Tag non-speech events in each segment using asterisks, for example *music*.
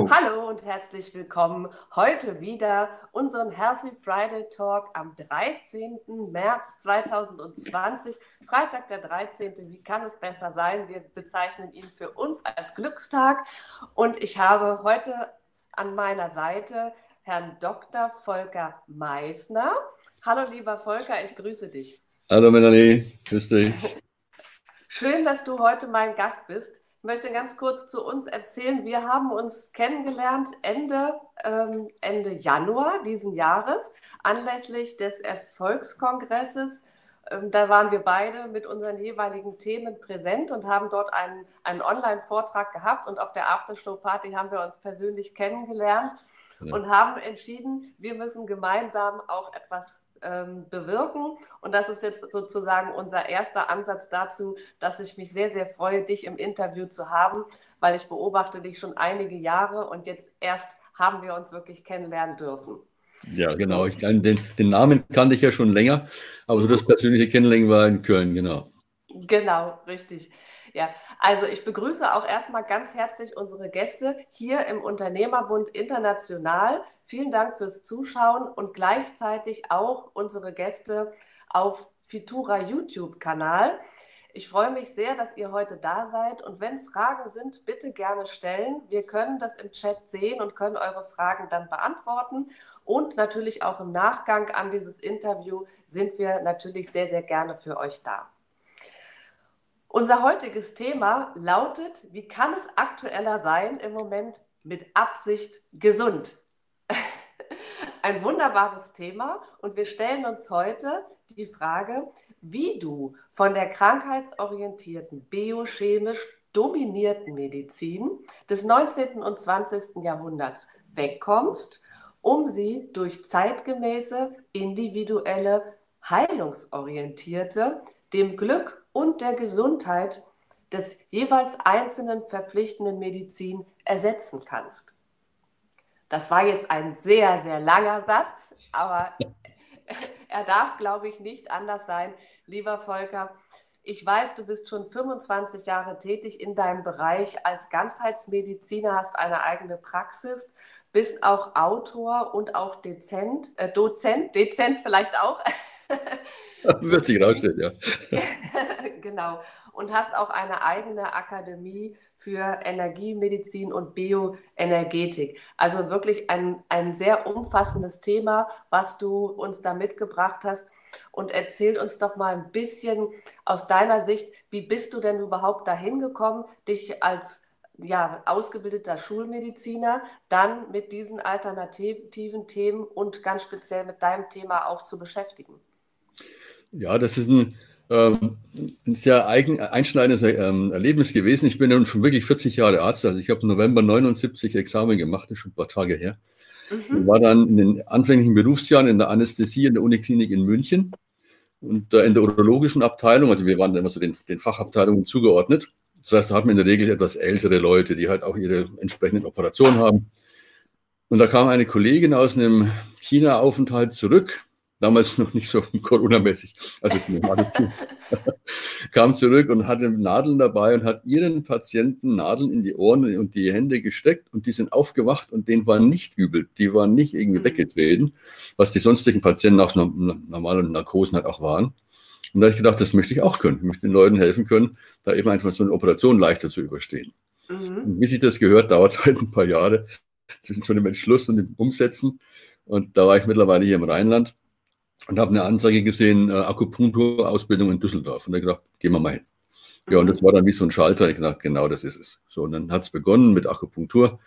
Go. Hallo und herzlich willkommen. Heute wieder unseren Healthy Friday Talk am 13. März 2020. Freitag der 13. Wie kann es besser sein? Wir bezeichnen ihn für uns als Glückstag. Und ich habe heute an meiner Seite Herrn Dr. Volker Meisner. Hallo lieber Volker, ich grüße dich. Hallo Melanie, grüß dich. *laughs* Schön, dass du heute mein Gast bist. Ich möchte ganz kurz zu uns erzählen. Wir haben uns kennengelernt Ende, ähm, Ende Januar diesen Jahres anlässlich des Erfolgskongresses. Ähm, da waren wir beide mit unseren jeweiligen Themen präsent und haben dort einen, einen Online-Vortrag gehabt. Und auf der Aftershow-Party haben wir uns persönlich kennengelernt ja. und haben entschieden, wir müssen gemeinsam auch etwas ähm, bewirken. Und das ist jetzt sozusagen unser erster Ansatz dazu, dass ich mich sehr, sehr freue, dich im Interview zu haben, weil ich beobachte dich schon einige Jahre und jetzt erst haben wir uns wirklich kennenlernen dürfen. Ja, genau. Ich, den, den Namen kannte ich ja schon länger, aber so das persönliche Kennenlernen war in Köln, genau. Genau, richtig. Ja, also ich begrüße auch erstmal ganz herzlich unsere Gäste hier im Unternehmerbund International. Vielen Dank fürs Zuschauen und gleichzeitig auch unsere Gäste auf Fitura YouTube-Kanal. Ich freue mich sehr, dass ihr heute da seid und wenn Fragen sind, bitte gerne stellen. Wir können das im Chat sehen und können eure Fragen dann beantworten. Und natürlich auch im Nachgang an dieses Interview sind wir natürlich sehr, sehr gerne für euch da. Unser heutiges Thema lautet, wie kann es aktueller sein im Moment mit Absicht gesund? *laughs* Ein wunderbares Thema und wir stellen uns heute die Frage, wie du von der krankheitsorientierten, biochemisch dominierten Medizin des 19. und 20. Jahrhunderts wegkommst, um sie durch zeitgemäße, individuelle, heilungsorientierte, dem Glück und der Gesundheit des jeweils einzelnen verpflichtenden Medizin ersetzen kannst. Das war jetzt ein sehr, sehr langer Satz, aber *laughs* er darf, glaube ich, nicht anders sein. Lieber Volker, ich weiß, du bist schon 25 Jahre tätig in deinem Bereich als Ganzheitsmediziner, hast eine eigene Praxis, bist auch Autor und auch Dezent, äh, Dozent, Dezent vielleicht auch. Wird sich rausstellen, ja. *laughs* genau. Und hast auch eine eigene Akademie für Energiemedizin und Bioenergetik. Also wirklich ein, ein sehr umfassendes Thema, was du uns da mitgebracht hast. Und erzähl uns doch mal ein bisschen aus deiner Sicht, wie bist du denn überhaupt dahin gekommen, dich als ja, ausgebildeter Schulmediziner dann mit diesen alternativen Themen und ganz speziell mit deinem Thema auch zu beschäftigen? Ja, das ist ein, ähm, ein sehr eigen, einschneidendes ähm, Erlebnis gewesen. Ich bin nun schon wirklich 40 Jahre Arzt. Also ich habe im November 79 Examen gemacht, das ist schon ein paar Tage her. Mhm. War dann in den anfänglichen Berufsjahren in der Anästhesie in der Uniklinik in München und äh, in der urologischen Abteilung. Also wir waren immer so den, den Fachabteilungen zugeordnet. Das heißt, da hat man in der Regel etwas ältere Leute, die halt auch ihre entsprechenden Operationen haben. Und da kam eine Kollegin aus einem China-Aufenthalt zurück damals noch nicht so *laughs* Corona-mäßig, also *laughs* kam zurück und hatte Nadeln dabei und hat ihren Patienten Nadeln in die Ohren und die Hände gesteckt und die sind aufgewacht und denen war nicht übel, die waren nicht irgendwie mhm. weggetreten, was die sonstigen Patienten nach normalen Narkosen halt auch waren. Und da habe ich gedacht, das möchte ich auch können. Ich möchte den Leuten helfen können, da eben einfach so eine Operation leichter zu überstehen. Mhm. Und wie sich das gehört, dauert es halt ein paar Jahre zwischen schon dem Entschluss und dem Umsetzen. Und da war ich mittlerweile hier im Rheinland und habe eine Anzeige gesehen, äh, Akupunkturausbildung in Düsseldorf. Und da gedacht, gehen wir mal hin. Ja, und das war dann wie so ein Schalter. Ich dachte, genau das ist es. So, und dann hat es begonnen mit Akupunktur.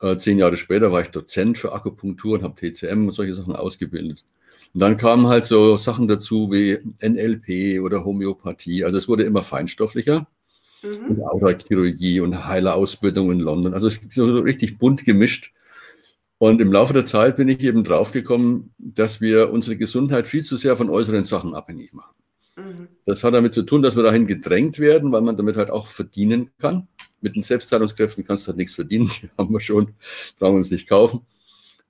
Äh, zehn Jahre später war ich Dozent für Akupunktur und habe TCM und solche Sachen ausgebildet. Und dann kamen halt so Sachen dazu wie NLP oder Homöopathie. Also es wurde immer feinstofflicher. mhm. und Aurachirurgie und Heilerausbildung in London. Also es ist so richtig bunt gemischt. Und im Laufe der Zeit bin ich eben draufgekommen, dass wir unsere Gesundheit viel zu sehr von äußeren Sachen abhängig machen. Mhm. Das hat damit zu tun, dass wir dahin gedrängt werden, weil man damit halt auch verdienen kann. Mit den Selbstheilungskräften kannst du halt nichts verdienen, *laughs* die haben wir schon, brauchen wir uns nicht kaufen.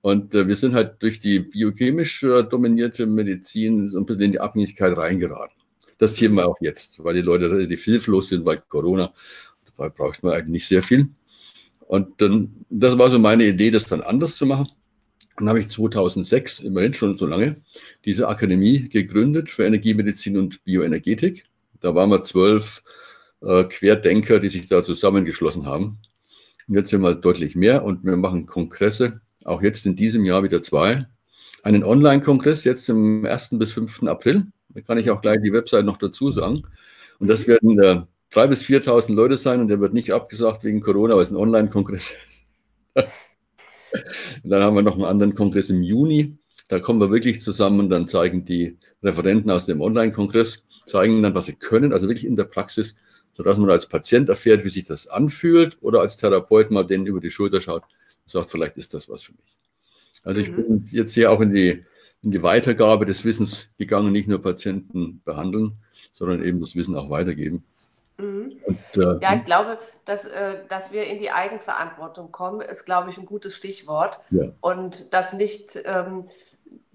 Und äh, wir sind halt durch die biochemisch äh, dominierte Medizin so ein bisschen in die Abhängigkeit reingeraten. Das sehen wir auch jetzt, weil die Leute relativ hilflos sind bei Corona. Dabei braucht man eigentlich nicht sehr viel. Und dann, das war so meine Idee, das dann anders zu machen. Dann habe ich 2006, immerhin schon so lange, diese Akademie gegründet für Energiemedizin und Bioenergetik. Da waren wir zwölf äh, Querdenker, die sich da zusammengeschlossen haben. Und jetzt sind wir deutlich mehr und wir machen Kongresse, auch jetzt in diesem Jahr wieder zwei. Einen Online-Kongress jetzt im 1. bis 5. April. Da kann ich auch gleich die Website noch dazu sagen. Und das werden äh, 3.000 bis 4.000 Leute sein und der wird nicht abgesagt wegen Corona, weil es ein Online-Kongress *laughs* ist. dann haben wir noch einen anderen Kongress im Juni. Da kommen wir wirklich zusammen und dann zeigen die Referenten aus dem Online-Kongress, zeigen dann, was sie können, also wirklich in der Praxis, sodass man als Patient erfährt, wie sich das anfühlt oder als Therapeut mal denen über die Schulter schaut und sagt, vielleicht ist das was für mich. Also ich mhm. bin jetzt hier auch in die, in die Weitergabe des Wissens gegangen, nicht nur Patienten behandeln, sondern eben das Wissen auch weitergeben. Mhm. Und, äh, ja, ich glaube, dass, äh, dass wir in die Eigenverantwortung kommen, ist, glaube ich, ein gutes Stichwort. Ja. Und dass nicht ähm,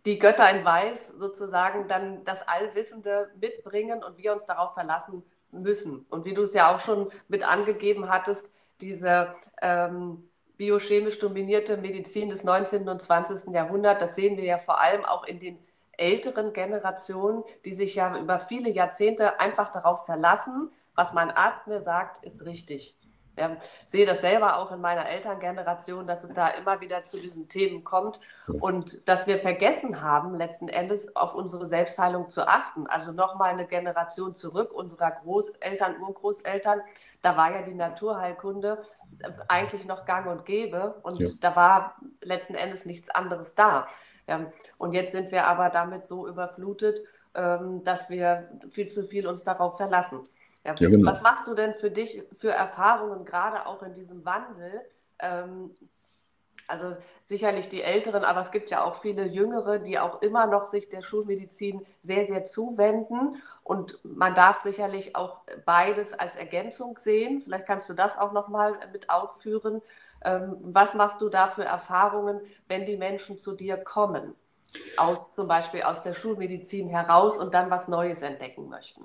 die Götter in Weiß sozusagen dann das Allwissende mitbringen und wir uns darauf verlassen müssen. Und wie du es ja auch schon mit angegeben hattest, diese ähm, biochemisch dominierte Medizin des 19. und 20. Jahrhunderts, das sehen wir ja vor allem auch in den älteren Generationen, die sich ja über viele Jahrzehnte einfach darauf verlassen, was mein Arzt mir sagt, ist richtig. Ich sehe das selber auch in meiner Elterngeneration, dass es da immer wieder zu diesen Themen kommt und dass wir vergessen haben, letzten Endes auf unsere Selbstheilung zu achten. Also nochmal eine Generation zurück, unserer Großeltern, Urgroßeltern, da war ja die Naturheilkunde eigentlich noch gang und gäbe und ja. da war letzten Endes nichts anderes da. Und jetzt sind wir aber damit so überflutet, ähm, dass wir viel zu viel uns darauf verlassen. Ja, ja, genau. Was machst du denn für dich für Erfahrungen, gerade auch in diesem Wandel? Ähm, also sicherlich die Älteren, aber es gibt ja auch viele Jüngere, die auch immer noch sich der Schulmedizin sehr, sehr zuwenden. Und man darf sicherlich auch beides als Ergänzung sehen. Vielleicht kannst du das auch nochmal mit aufführen. Ähm, was machst du da für Erfahrungen, wenn die Menschen zu dir kommen? Aus zum Beispiel aus der Schulmedizin heraus und dann was Neues entdecken möchten?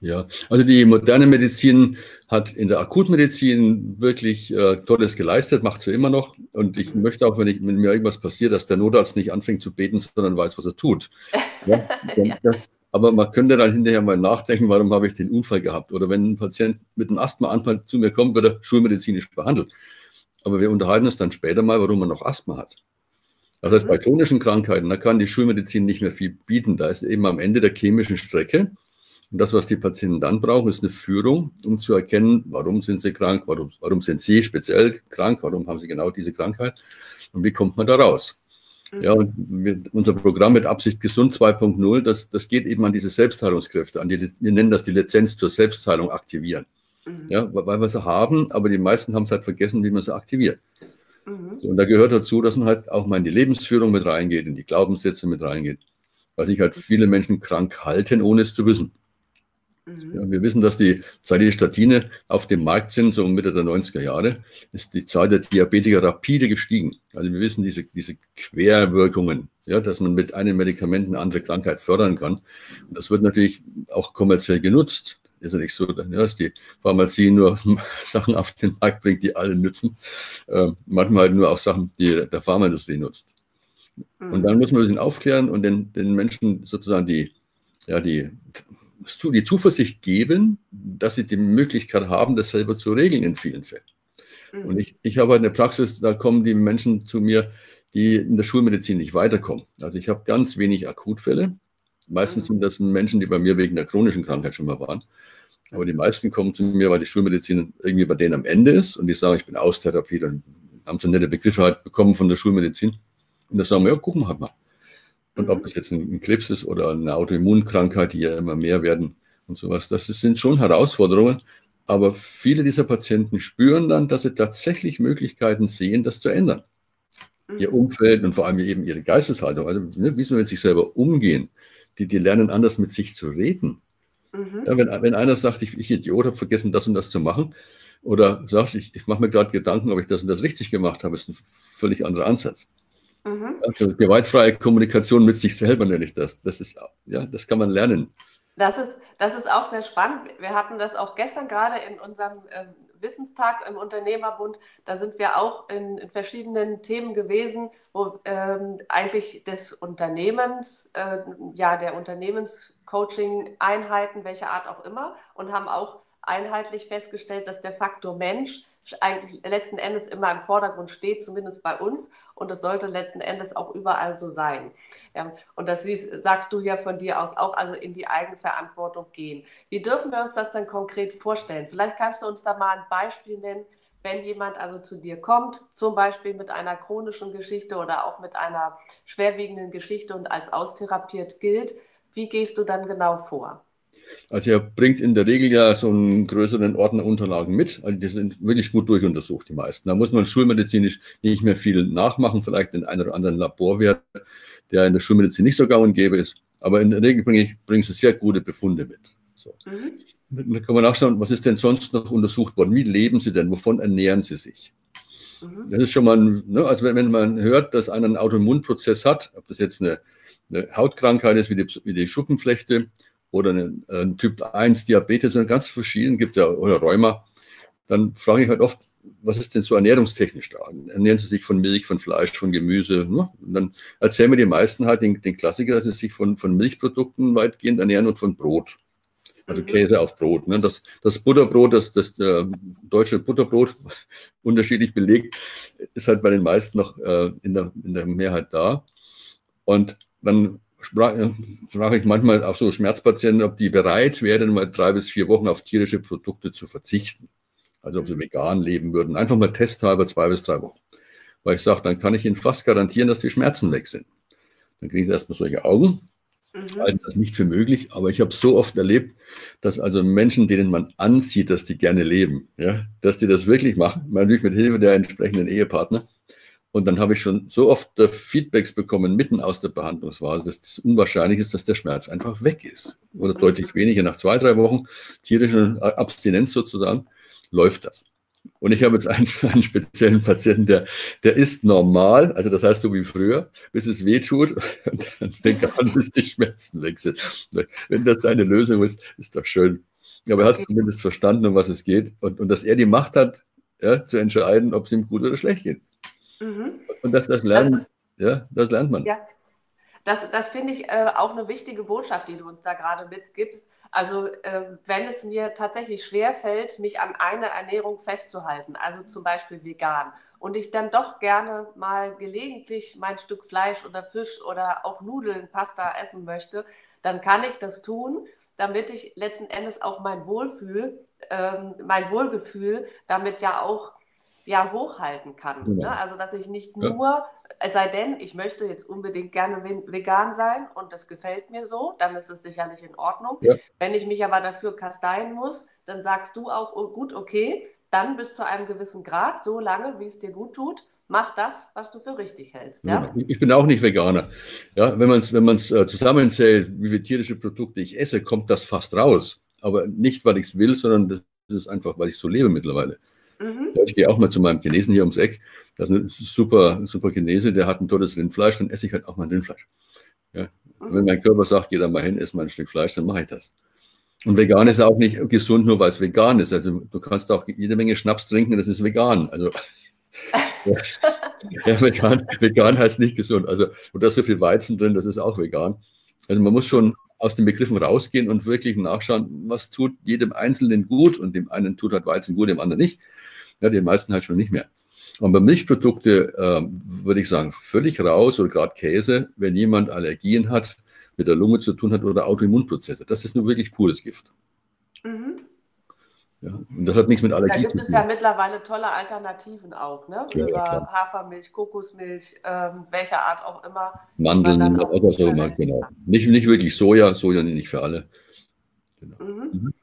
Ja, also die moderne Medizin hat in der Akutmedizin wirklich äh, Tolles geleistet, macht sie immer noch. Und ich möchte auch, wenn, ich, wenn mir irgendwas passiert, dass der Notarzt nicht anfängt zu beten, sondern weiß, was er tut. *laughs* Ja? Ja. Aber man könnte dann hinterher mal nachdenken, warum habe ich den Unfall gehabt? Oder wenn ein Patient mit einem Asthmaanfall zu mir kommt, wird er schulmedizinisch behandelt. Aber wir unterhalten uns dann später mal, warum man noch Asthma hat. Das heißt, bei mhm. chronischen Krankheiten, da kann die Schulmedizin nicht mehr viel bieten. Da ist eben am Ende der chemischen Strecke und das, was die Patienten dann brauchen, ist eine Führung, um zu erkennen, warum sind sie krank, warum, warum sind sie speziell krank, warum haben sie genau diese Krankheit und wie kommt man da raus. Mhm. Ja, und wir, unser Programm mit Absicht Gesund 2.0, das, das geht eben an diese Selbstheilungskräfte, an die, wir nennen das die Lizenz zur Selbstheilung aktivieren. Mhm. Ja, weil wir sie haben, aber die meisten haben es halt vergessen, wie man sie aktiviert. Mhm. Und da gehört dazu, dass man halt auch mal in die Lebensführung mit reingeht, in die Glaubenssätze mit reingeht, weil sich halt viele Menschen krank halten, ohne es zu wissen. Mhm. Ja, wir wissen, dass die, seit die Statine auf dem Markt sind, so Mitte der 90er Jahre, ist die Zahl der Diabetiker rapide gestiegen. Also wir wissen diese, diese Querwirkungen, ja, dass man mit einem Medikament eine andere Krankheit fördern kann. Und das wird natürlich auch kommerziell genutzt. Ist ja nicht so, dass die Pharmazie nur *laughs* Sachen auf den Markt bringt, die alle nützen. Äh, manchmal halt nur auch Sachen, die der Pharmaindustrie nutzt. Mhm. Und dann muss man ein bisschen aufklären und den, den Menschen sozusagen die, ja, die die Zuversicht geben, dass sie die Möglichkeit haben, das selber zu regeln in vielen Fällen. Mhm. Und ich, ich habe eine Praxis, da kommen die Menschen zu mir, die in der Schulmedizin nicht weiterkommen. Also ich habe ganz wenig Akutfälle. Meistens mhm. sind das Menschen, die bei mir wegen der chronischen Krankheit schon mal waren. Aber die meisten kommen zu mir, weil die Schulmedizin irgendwie bei denen am Ende ist und die sagen, ich bin Austherapie, dann haben sie nette Begriffe halt bekommen von der Schulmedizin. Und da sagen wir, ja, gucken wir halt mal. Und ob es jetzt ein Krebs ist oder eine Autoimmunkrankheit, die ja immer mehr werden und sowas, das sind schon Herausforderungen. Aber viele dieser Patienten spüren dann, dass sie tatsächlich Möglichkeiten sehen, das zu ändern. Mhm. Ihr Umfeld und vor allem eben ihre Geisteshaltung, also ne, wie sie mit sich selber umgehen. Die, die lernen anders mit sich zu reden. Mhm. Ja, wenn, wenn einer sagt, ich, ich Idiot habe vergessen, das und das zu machen, oder sagt, ich, ich mache mir gerade Gedanken, ob ich das und das richtig gemacht habe, ist ein völlig anderer Ansatz. Mhm. Also gewaltfreie Kommunikation mit sich selber nenne ich das. Das ist, ja, das kann man lernen. Das ist, das ist auch sehr spannend. Wir hatten das auch gestern gerade in unserem äh, Wissenstag im Unternehmerbund. Da sind wir auch in, in verschiedenen Themen gewesen, wo ähm, eigentlich des Unternehmens, äh, ja, der Unternehmenscoaching-Einheiten, welcher Art auch immer, und haben auch einheitlich festgestellt, dass der Faktor Mensch eigentlich letzten Endes immer im Vordergrund steht, zumindest bei uns. Und es sollte letzten Endes auch überall so sein. Ja, und das siehst, sagst du ja von dir aus auch, also in die Eigenverantwortung gehen. Wie dürfen wir uns das dann konkret vorstellen? Vielleicht kannst du uns da mal ein Beispiel nennen, wenn jemand also zu dir kommt, zum Beispiel mit einer chronischen Geschichte oder auch mit einer schwerwiegenden Geschichte und als austherapiert gilt. Wie gehst du dann genau vor? Also er bringt in der Regel ja so einen größeren Ordner Unterlagen mit. Also die sind wirklich gut durchuntersucht, die meisten. Da muss man schulmedizinisch nicht mehr viel nachmachen, vielleicht den einen oder anderen Laborwert, der in der Schulmedizin nicht so gang und gäbe ist. Aber in der Regel bringe ich, bringen sie sehr gute Befunde mit. So. Mhm. Dann kann man nachschauen, was ist denn sonst noch untersucht worden? Wie leben sie denn? Wovon ernähren sie sich? Mhm. Das ist schon mal, ne, also wenn, wenn, man hört, dass einer einen Autoimmunprozess hat, ob das jetzt eine, eine Hautkrankheit ist wie die, wie die Schuppenflechte oder einen, einen Typ 1 Diabetes und ganz verschieden gibt es ja, oder Rheuma, dann frage ich halt oft, was ist denn so ernährungstechnisch da? Ernähren Sie sich von Milch, von Fleisch, von Gemüse? Ne? Und dann erzählen mir die meisten halt den, den, Klassiker, dass sie sich von, von Milchprodukten weitgehend ernähren und von Brot. Also mhm. Käse auf Brot. Ne? Das, das Butterbrot, das, das äh, deutsche Butterbrot, *laughs* unterschiedlich belegt, ist halt bei den meisten noch äh, in, der, in der Mehrheit da. Und dann sprach, sprach ich manchmal auch so Schmerzpatienten, ob die bereit wären, mal drei bis vier Wochen auf tierische Produkte zu verzichten. Also ob sie vegan leben würden. Einfach mal testhalber zwei bis drei Wochen. Weil ich sage, dann kann ich Ihnen fast garantieren, dass die Schmerzen weg sind. Dann kriegen Sie erstmal solche Augen. Mhm. Halten das nicht für möglich, aber ich habe so oft erlebt, dass also Menschen, denen man ansieht, dass die gerne leben, ja, dass die das wirklich machen, natürlich mit Hilfe der entsprechenden Ehepartner, und dann habe ich schon so oft äh, Feedbacks bekommen, mitten aus der Behandlungsphase, dass es unwahrscheinlich ist, dass der Schmerz einfach weg ist. Oder deutlich weniger. Nach zwei, drei Wochen tierische Abstinenz sozusagen läuft das. Und ich habe jetzt einen, *laughs* einen speziellen Patienten, der, der ist normal, also das heißt so wie früher, bis es weh tut *laughs* und dann fängt er an, *laughs* bis die Schmerzen weg sind. Wenn das seine Lösung ist, ist doch schön. Aber er hat zumindest verstanden, um was es geht und, und dass er die Macht hat, ja, zu entscheiden, ob es ihm gut oder schlecht geht. Mhm. Und das, das, lernen, das ist, ja, das lernt man. Ja, das, das finde ich äh, auch eine wichtige Botschaft, die du uns da gerade mitgibst. Also äh, wenn es mir tatsächlich schwer fällt, mich an eine Ernährung festzuhalten, also zum Beispiel vegan, und ich dann doch gerne mal gelegentlich mein Stück Fleisch oder Fisch oder auch Nudeln, Pasta essen möchte, dann kann ich das tun, damit ich letzten Endes auch mein Wohlfühl, ähm, mein Wohlgefühl damit ja auch ja hochhalten kann. Genau. Ne? Also dass ich nicht nur, es sei denn, ich möchte jetzt unbedingt gerne vegan sein und das gefällt mir so, dann ist es sicherlich in Ordnung. Ja. Wenn ich mich aber dafür kasteien muss, dann sagst du auch, oh, gut, okay, dann bis zu einem gewissen Grad, so lange, wie es dir gut tut, mach das, was du für richtig hältst. Ja? Ich bin auch nicht Veganer. Ja, wenn man es wenn äh, zusammenzählt, wie viele tierische Produkte ich esse, kommt das fast raus. Aber nicht, weil ich es will, sondern das ist einfach, weil ich so lebe mittlerweile. Mhm. Ich gehe auch mal zu meinem Chinesen hier ums Eck. Das ist ein super, super Chinese, der hat ein tolles Rindfleisch, dann esse ich halt auch mal Rindfleisch. Ja? Mhm. Wenn mein Körper sagt, geh da mal hin, ess mal ein Stück Fleisch, dann mache ich das. Und vegan ist auch nicht gesund, nur weil es vegan ist. Also du kannst auch jede Menge Schnaps trinken, das ist vegan. Also *laughs* ja, vegan, vegan heißt nicht gesund. Also und da ist so viel Weizen drin, das ist auch vegan. Also man muss schon aus den Begriffen rausgehen und wirklich nachschauen, was tut jedem Einzelnen gut und dem einen tut halt Weizen gut, dem anderen nicht. Ja, den meisten halt schon nicht mehr. Und bei Milchprodukte äh, würde ich sagen, völlig raus oder gerade Käse, wenn jemand Allergien hat, mit der Lunge zu tun hat oder Autoimmunprozesse. Das ist nur wirklich pures Gift. Mhm. Ja, und das hat nichts mit Allergie zu tun. Da gibt es ja mittlerweile tolle Alternativen auch, ne? Ja, Über ja, Hafermilch, Kokosmilch, ähm, welcher Art auch immer. Mandeln, was auch immer, genau. Nicht, nicht wirklich Soja, Soja nicht für alle. Genau. Mhm. Mhm.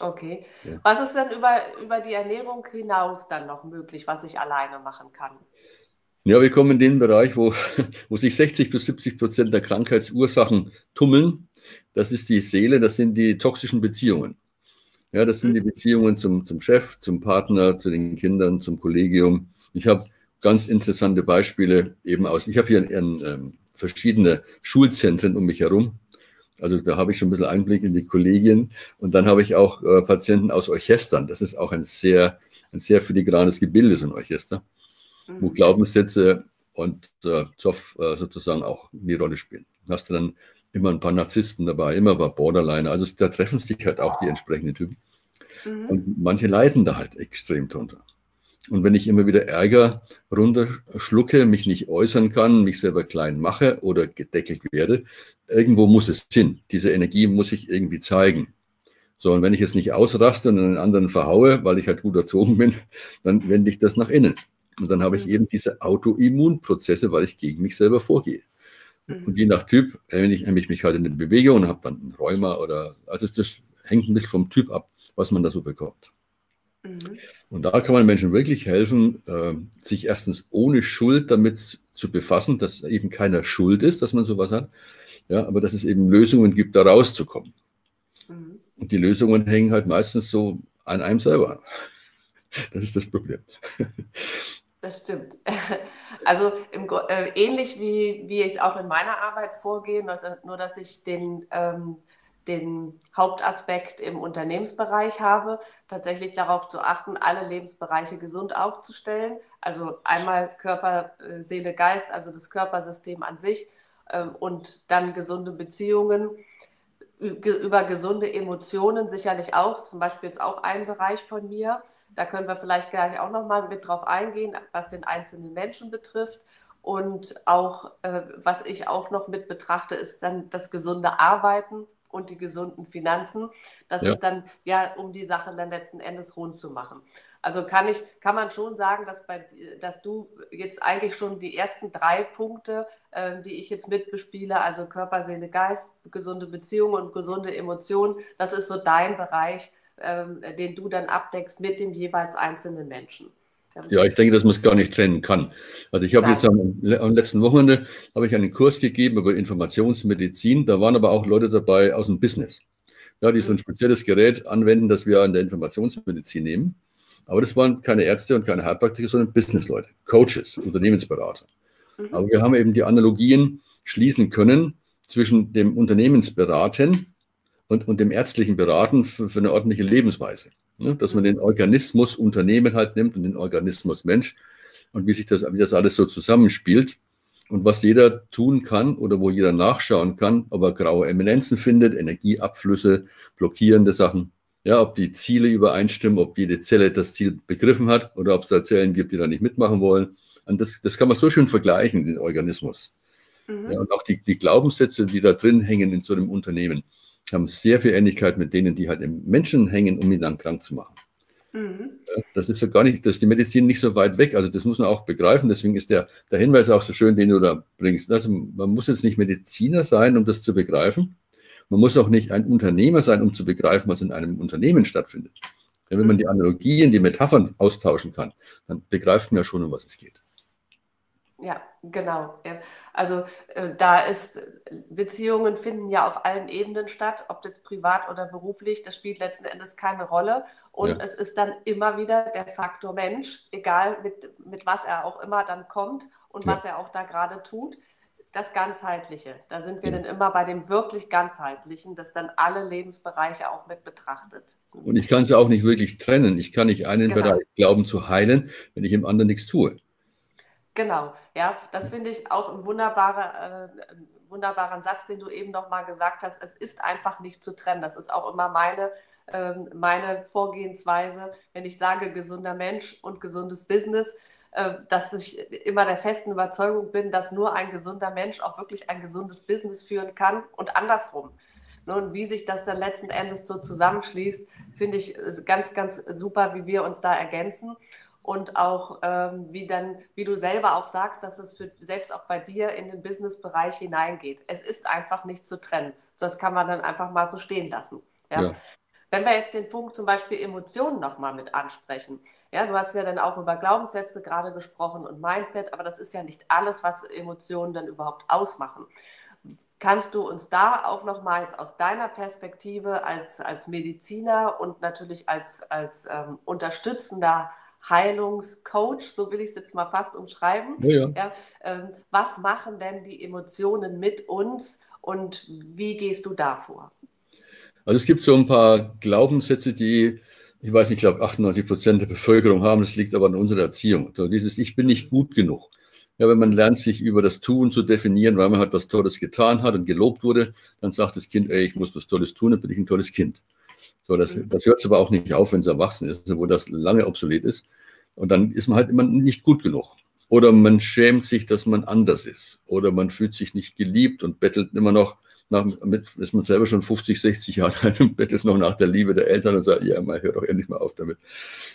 Okay. Ja. Was ist denn über, über die Ernährung hinaus dann noch möglich, was ich alleine machen kann? Ja, wir kommen in den Bereich, wo, *laughs* wo sich 60 bis 70 Prozent der Krankheitsursachen tummeln. Das ist die Seele, das sind die toxischen Beziehungen. Ja, das sind die mhm. Beziehungen zum, zum Chef, zum Partner, zu den Kindern, zum Kollegium. Ich habe ganz interessante Beispiele eben aus. Ich habe hier ein, ein, ähm, verschiedene Schulzentren um mich herum. Also da habe ich schon ein bisschen Einblick in die Kollegien. Und dann habe ich auch äh, Patienten aus Orchestern. Das ist auch ein sehr, ein sehr filigranes Gebilde, so ein Orchester mhm. wo Glaubenssätze und äh, Zoff äh, sozusagen auch eine Rolle spielen. Da hast du dann immer ein paar Narzissten dabei, immer ein paar Borderliner. Also da treffen sich halt auch die entsprechenden Typen. Mhm. Und manche leiden da halt extrem drunter. Und wenn ich immer wieder Ärger runterschlucke, mich nicht äußern kann, mich selber klein mache oder gedeckelt werde, irgendwo muss es hin. Diese Energie muss ich irgendwie zeigen. So, und wenn ich es nicht ausraste und einen anderen verhaue, weil ich halt gut erzogen bin, *laughs* dann wende ich das nach innen. Und dann habe ich mhm. eben diese Autoimmunprozesse, weil ich gegen mich selber vorgehe. Mhm. Und je nach Typ, wenn ich nämlich mich halt in der Bewegung und habe dann ein Rheuma oder, also das hängt ein bisschen vom Typ ab, was man da so bekommt. Mhm. Und da kann man Menschen wirklich helfen, äh, sich erstens ohne Schuld damit zu befassen, dass eben keiner schuld ist, dass man sowas hat, ja, aber dass es eben Lösungen gibt, da rauszukommen. Mhm. Und die Lösungen hängen halt meistens so an einem selber. Das ist das Problem. Das stimmt. *laughs* Also im, äh, ähnlich wie, wie ich auch in meiner Arbeit vorgehe, nur dass ich den, ähm, den Hauptaspekt im Unternehmensbereich habe, tatsächlich darauf zu achten, alle Lebensbereiche gesund aufzustellen. Also einmal Körper, äh, Seele, Geist, also das Körpersystem an sich ähm, und dann gesunde Beziehungen über gesunde Emotionen sicherlich auch, zum Beispiel jetzt auch ein Bereich von mir. Da können wir vielleicht gleich auch nochmal mit drauf eingehen, was den einzelnen Menschen betrifft. Und auch, äh, was ich auch noch mit betrachte, ist dann das gesunde Arbeiten und die gesunden Finanzen. Das ja. ist dann, ja, um die Sachen dann letzten Endes rund zu machen. Also kann ich, kann man schon sagen, dass, bei, dass du jetzt eigentlich schon die ersten drei Punkte, äh, die ich jetzt mitbespiele, also Körper, Seele, Geist, gesunde Beziehungen und gesunde Emotionen, das ist so dein Bereich, ähm, den du dann abdeckst mit dem jeweils einzelnen Menschen. Ja, ich denke, dass man es gar nicht trennen kann. Also ich habe jetzt am, am, letzten Wochenende habe ich einen Kurs gegeben über Informationsmedizin. Da waren aber auch Leute dabei aus dem Business, ja, die so ein mhm. spezielles Gerät anwenden, das wir in der Informationsmedizin nehmen. Aber das waren keine Ärzte und keine Heilpraktiker, sondern Businessleute, Coaches, Unternehmensberater. Mhm. Aber wir haben eben die Analogien schließen können zwischen dem Unternehmensberaten und, und dem ärztlichen Beraten für, für eine ordentliche Lebensweise. Ne? Dass man den Organismus Unternehmen halt nimmt und den Organismus Mensch und wie sich das, wie das alles so zusammenspielt und was jeder tun kann oder wo jeder nachschauen kann, ob er graue Eminenzen findet, Energieabflüsse, blockierende Sachen, ja, ob die Ziele übereinstimmen, ob jede Zelle das Ziel begriffen hat oder ob es da Zellen gibt, die da nicht mitmachen wollen. Und das, das kann man so schön vergleichen, den Organismus. Mhm. Ja, und auch die, die Glaubenssätze, die da drin hängen in so einem Unternehmen haben sehr viel Ähnlichkeit mit denen, die halt im Menschen hängen, um ihn dann krank zu machen. Mhm. Das ist ja gar nicht, das ist die Medizin nicht so weit weg. Also das muss man auch begreifen. Deswegen ist der, der Hinweis auch so schön, den du da bringst. Also man muss jetzt nicht Mediziner sein, um das zu begreifen. Man muss auch nicht ein Unternehmer sein, um zu begreifen, was in einem Unternehmen stattfindet. Denn wenn man die Analogien, die Metaphern austauschen kann, dann begreift man ja schon, um was es geht. Ja, genau. Also äh, da ist, Beziehungen finden ja auf allen Ebenen statt, ob jetzt privat oder beruflich, das spielt letzten Endes keine Rolle. Und ja. es ist dann immer wieder der Faktor Mensch, egal mit, mit was er auch immer dann kommt und ja. was er auch da gerade tut. Das Ganzheitliche, da sind wir ja. dann immer bei dem wirklich Ganzheitlichen, das dann alle Lebensbereiche auch mit betrachtet. Und ich kann es ja auch nicht wirklich trennen. Ich kann nicht einen genau. Bereich glauben zu heilen, wenn ich im anderen nichts tue. Genau, ja, das finde ich auch ein wunderbarer, äh, wunderbaren Satz, den du eben noch mal gesagt hast. Es ist einfach nicht zu trennen. Das ist auch immer meine, äh, meine Vorgehensweise, wenn ich sage gesunder Mensch und gesundes Business, äh, dass ich immer der festen Überzeugung bin, dass nur ein gesunder Mensch auch wirklich ein gesundes Business führen kann und andersrum. Ne, und wie sich das dann letzten Endes so zusammenschließt, finde ich ganz, ganz super, wie wir uns da ergänzen und auch ähm, wie dann, wie du selber auch sagst, dass es für, selbst auch bei dir in den Businessbereich hineingeht. Es ist einfach nicht zu trennen. Das kann man dann einfach mal so stehen lassen. Ja? ja. Wenn wir jetzt den Punkt zum Beispiel Emotionen nochmal mit ansprechen, ja, du hast ja dann auch über Glaubenssätze gerade gesprochen und Mindset, aber das ist ja nicht alles, was Emotionen dann überhaupt ausmachen. Kannst du uns da auch nochmal jetzt aus deiner Perspektive als, als Mediziner und natürlich als, als ähm, unterstützender Heilungscoach, so will ich es jetzt mal fast umschreiben, ja, ja. ja ähm, was machen denn die Emotionen mit uns und wie gehst du davor? Also es gibt so ein paar Glaubenssätze, die, ich weiß nicht, ich glaube 98 Prozent der Bevölkerung haben, das liegt aber an unserer Erziehung. So dieses Ich bin nicht gut genug. Ja, wenn man lernt, sich über das Tun zu definieren, weil man halt was Tolles getan hat und gelobt wurde, dann sagt das Kind, ey, ich muss was Tolles tun, dann bin ich ein tolles Kind. So, das, mhm. das hört aber auch nicht auf, wenn es erwachsen ist, wo das lange obsolet ist. Und dann ist man halt immer nicht gut genug. Oder man schämt sich, dass man anders ist. Oder man fühlt sich nicht geliebt und bettelt immer noch nach, mit, ist man selber schon 50, 60 Jahre *laughs* alt und bettelt noch nach der Liebe der Eltern und sagt, ja, mal hör doch endlich mal auf damit.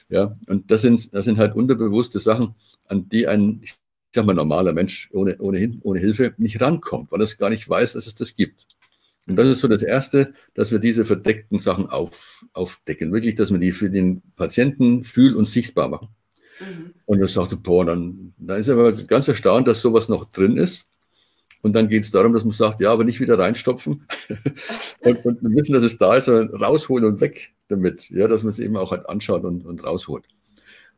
Ja, und das sind, das sind halt unterbewusste Sachen, an die ein, ich sag mal, normaler Mensch ohne, ohne, ohne Hilfe nicht rankommt, weil er es gar nicht weiß, dass es das gibt. Und das ist so das Erste, dass wir diese verdeckten Sachen auf, aufdecken. Wirklich, dass wir die für den Patienten fühl- und sichtbar machen. Mhm. Und er sagte, boah, dann, dann ist er aber ganz erstaunt, dass sowas noch drin ist. Und dann geht es darum, dass man sagt, ja, aber nicht wieder reinstopfen *laughs* und, und wissen, dass es da ist, sondern rausholen und weg damit. Ja, dass man es eben auch halt anschaut und, und rausholt.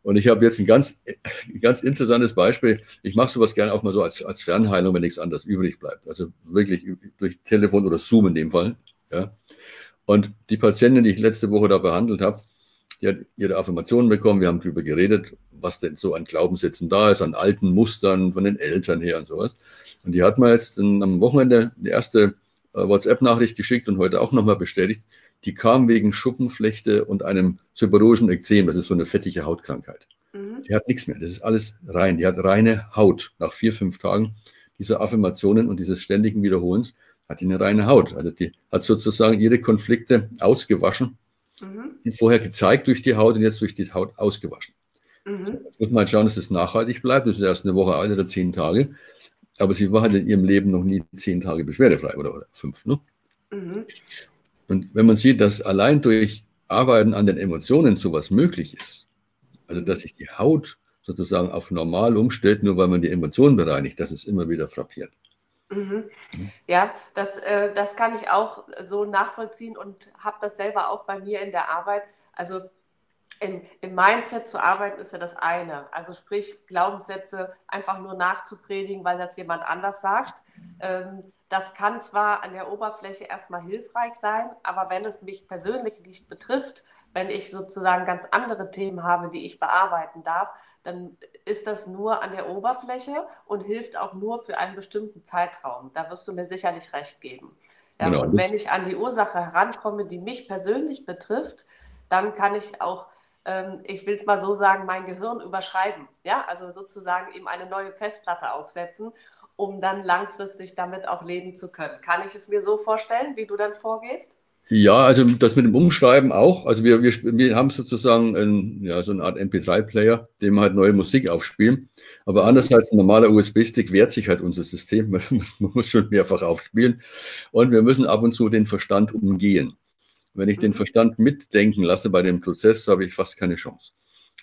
Und ich habe jetzt ein ganz, ganz interessantes Beispiel. Ich mache sowas gerne auch mal so als, als Fernheilung, wenn nichts anderes übrig bleibt. Also wirklich durch Telefon oder Zoom in dem Fall. Ja. Und die Patientin, die ich letzte Woche da behandelt habe, die hat ihre Affirmationen bekommen. Wir haben darüber geredet, was denn so an Glaubenssätzen da ist, an alten Mustern von den Eltern her und sowas. Und die hat mir jetzt am Wochenende die erste äh, WhatsApp-Nachricht geschickt und heute auch nochmal bestätigt. Die kam wegen Schuppenflechte und einem seborrhischen Ekzem. Das ist so eine fettige Hautkrankheit. Mhm. Die hat nichts mehr. Das ist alles rein. Die hat reine Haut. Nach vier, fünf Tagen dieser Affirmationen und dieses ständigen Wiederholens hat die eine reine Haut. Also die hat sozusagen ihre Konflikte ausgewaschen, mhm. vorher gezeigt durch die Haut und jetzt durch die Haut ausgewaschen. Mhm. So, jetzt muss man halt schauen, dass das nachhaltig bleibt. Das ist erst eine Woche alt oder zehn Tage. Aber sie war halt in ihrem Leben noch nie zehn Tage beschwerdefrei oder, oder fünf. Ne? Mhm. Und wenn man sieht, dass allein durch Arbeiten an den Emotionen sowas möglich ist, also dass sich die Haut sozusagen auf normal umstellt, nur weil man die Emotionen bereinigt, das ist immer wieder frappierend. Mhm. Ja, das, äh, das kann ich auch so nachvollziehen und habe das selber auch bei mir in der Arbeit. Also im, im Mindset zu arbeiten ist ja das eine. Also sprich, Glaubenssätze einfach nur nachzupredigen, weil das jemand anders sagt. Ähm, das kann zwar an der Oberfläche erstmal hilfreich sein, aber wenn es mich persönlich nicht betrifft, wenn ich sozusagen ganz andere Themen habe, die ich bearbeiten darf, dann ist das nur an der Oberfläche und hilft auch nur für einen bestimmten Zeitraum. Da wirst du mir sicherlich recht geben. Ja, genau. Und wenn ich an die Ursache herankomme, die mich persönlich betrifft, dann kann ich auch ähm, ich will es mal so sagen, mein Gehirn überschreiben. Ja, also sozusagen eben eine neue Festplatte aufsetzen, um dann langfristig damit auch leben zu können. Kann ich es mir so vorstellen, wie du dann vorgehst? Ja, also das mit dem Umschreiben auch. Also wir, wir, wir haben sozusagen ein, ja, so eine Art MP3-Player, dem wir halt neue Musik aufspielen. Aber anders als ein normaler USB-Stick wehrt sich halt unser System. *laughs* Man muss, man muss schon mehrfach aufspielen. Und wir müssen ab und zu den Verstand umgehen. Wenn ich den Verstand mitdenken lasse bei dem Prozess, habe ich fast keine Chance.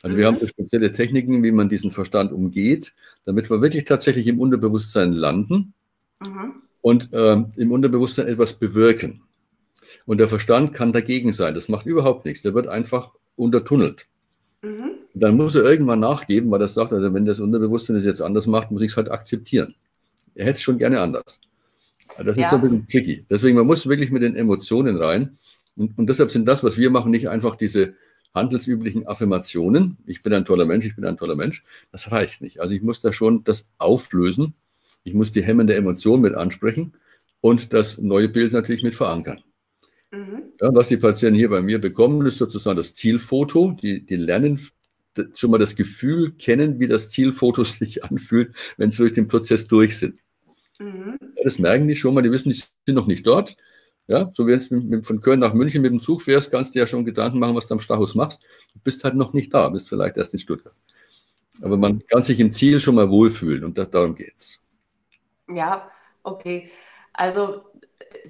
Also wir haben so spezielle Techniken, wie man diesen Verstand umgeht, damit wir wirklich tatsächlich im Unterbewusstsein landen mhm. und äh, im Unterbewusstsein etwas bewirken. Und der Verstand kann dagegen sein. Das macht überhaupt nichts. Der wird einfach untertunnelt. Mhm. Dann muss er irgendwann nachgeben, weil er sagt, also wenn das Unterbewusstsein es jetzt anders macht, muss ich es halt akzeptieren. Er hätte es schon gerne anders. Das ist ja. so ein bisschen tricky. Deswegen, man muss wirklich mit den Emotionen rein. Und, und deshalb sind das, was wir machen, nicht einfach diese handelsüblichen Affirmationen. Ich bin ein toller Mensch, ich bin ein toller Mensch. Das reicht nicht. Also ich muss da schon das auflösen. Ich muss die hemmende Emotion mit ansprechen und das neue Bild natürlich mit verankern. Mhm. Ja, was die Patienten hier bei mir bekommen, ist sozusagen das Zielfoto. Die, die lernen schon mal das Gefühl kennen, wie das Zielfoto *laughs* sich anfühlt, wenn sie durch den Prozess durch sind. Mhm. Ja, das merken die schon mal, die wissen, die sind noch nicht dort. Ja, so wie jetzt von Köln nach München mit dem Zug fährst, kannst du ja schon Gedanken machen, was du am Stachus machst. Du bist halt noch nicht da, bist vielleicht erst in Stuttgart. Aber man kann sich im Ziel schon mal wohlfühlen und das, darum geht's. Ja, okay. Also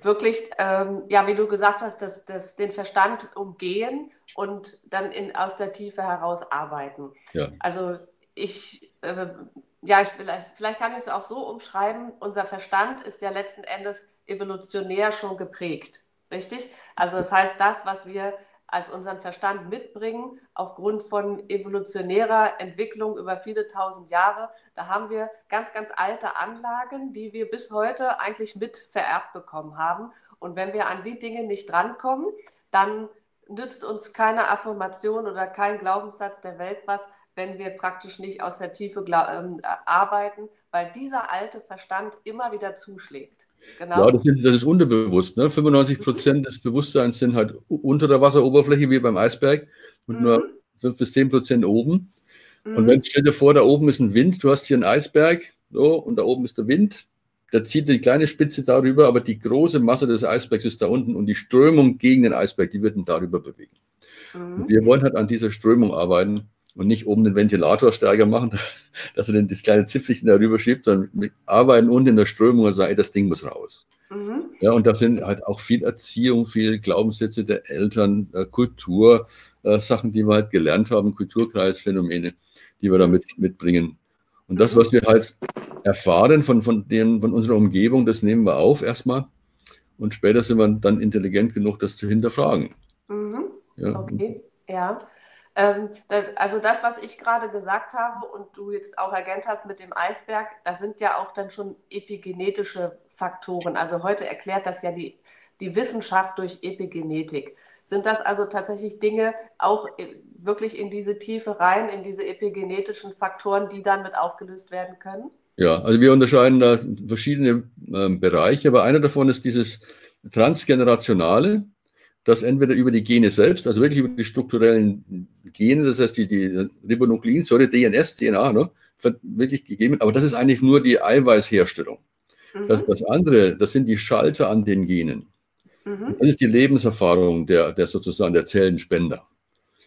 wirklich, ähm, ja, wie du gesagt hast, das, das, den Verstand umgehen und dann in, aus der Tiefe heraus arbeiten. Ja. Also ich, äh, ja, ich, vielleicht, vielleicht kann ich es auch so umschreiben, unser Verstand ist ja letzten Endes evolutionär schon geprägt, richtig? Also das heißt, das, was wir als unseren Verstand mitbringen, aufgrund von evolutionärer Entwicklung über viele tausend Jahre. Da haben wir ganz, ganz alte Anlagen, die wir bis heute eigentlich mit vererbt bekommen haben. Und wenn wir an die Dinge nicht drankommen, dann nützt uns keine Affirmation oder kein Glaubenssatz der Welt was, wenn wir praktisch nicht aus der Tiefe ähm, arbeiten, weil dieser alte Verstand immer wieder zuschlägt. Genau. Ja, das, sind, das, ist unterbewusst. Ne? 95 Prozent des Bewusstseins sind halt unter der Wasseroberfläche wie beim Eisberg und mhm. nur 5 bis 10 Prozent oben. Mhm. Und wenn stell dir vor, da oben ist ein Wind, du hast hier einen Eisberg so, und da oben ist der Wind. Der zieht die kleine Spitze darüber, aber die große Masse des Eisbergs ist da unten und die Strömung gegen den Eisberg, die wird dann darüber bewegen. Mhm. wir wollen halt an dieser Strömung arbeiten und nicht oben den Ventilator stärker machen, *laughs* dass er dann das kleine Zipfelchen darüber schiebt, sondern wir arbeiten unten in der Strömung und sagen, ey, das Ding muss raus. Mhm. Ja, und da sind halt auch viel Erziehung, viel Glaubenssätze der Eltern, äh, Kultur, äh, Sachen, die wir halt gelernt haben, Kulturkreisphänomene, die wir da mit, mitbringen. Und das, was wir halt erfahren von, von, den, von unserer Umgebung, das nehmen wir auf erstmal. Und später sind wir dann intelligent genug, das zu hinterfragen. Mhm. Ja. Okay, ja. Ähm, also das, was ich gerade gesagt habe und du jetzt auch ergänzt hast mit dem Eisberg, da sind ja auch dann schon epigenetische Faktoren. Also heute erklärt das ja die, die Wissenschaft durch Epigenetik. Sind das also tatsächlich Dinge auch wirklich in diese Tiefe rein, in diese epigenetischen Faktoren, die dann mit aufgelöst werden können? Ja, also wir unterscheiden da verschiedene äh, Bereiche, aber einer davon ist dieses Transgenerationale dass entweder über die Gene selbst, also wirklich über die strukturellen Gene, das heißt die, die Ribonukleinsäure, DNS, DNA, ne, wirklich gegeben, aber das ist eigentlich nur die Eiweißherstellung. Mhm. Das, das andere, das sind die Schalter an den Genen. Mhm. Das ist die Lebenserfahrung der, der sozusagen der Zellenspender.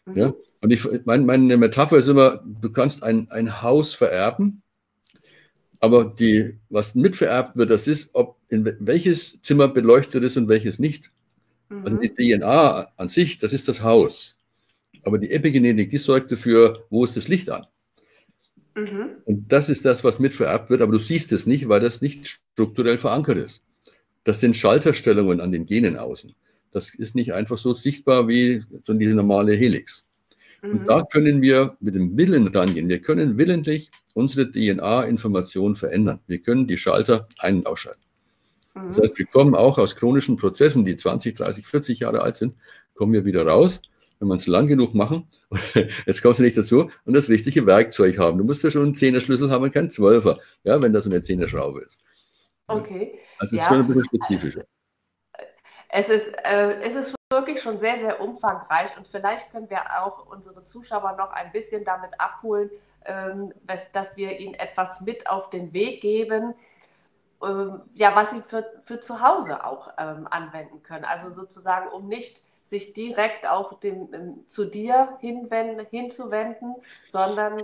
Mhm. Ja? Und ich, mein, meine Metapher ist immer, du kannst ein, ein Haus vererben, aber die, was mitvererbt wird, das ist, ob in welches Zimmer beleuchtet ist und welches nicht. Also mhm. die DNA an sich, das ist das Haus. Aber die Epigenetik, die sorgt dafür, wo ist das Licht an. Mhm. Und das ist das, was mitvererbt wird, aber du siehst es nicht, weil das nicht strukturell verankert ist. Das sind Schalterstellungen an den Genen außen. Das ist nicht einfach so sichtbar wie so diese normale Helix. Mhm. Und da können wir mit dem Willen rangehen. Wir können willentlich unsere DNA-Information verändern. Wir können die Schalter ein- und ausschalten. Das heißt, wir kommen auch aus chronischen Prozessen, die 20, 30, 40 Jahre alt sind, kommen wir wieder raus, wenn wir es lang genug machen. *laughs* Jetzt kommst du nicht dazu und das richtige Werkzeug haben. Du musst ja schon einen Zehner-Schlüssel haben und keinen Zwölfer, ja, wenn das eine Zehner-Schraube ist. Okay. Also es ja. ein bisschen spezifischer. Es ist, äh, es ist wirklich schon sehr, sehr umfangreich und vielleicht können wir auch unsere Zuschauer noch ein bisschen damit abholen, ähm, dass, wir ihnen etwas mit auf den Weg geben, ja, was sie für, für zu Hause auch ähm, anwenden können. Also sozusagen, um nicht sich direkt auch dem, ähm, zu dir hinwenden, hinzuwenden, sondern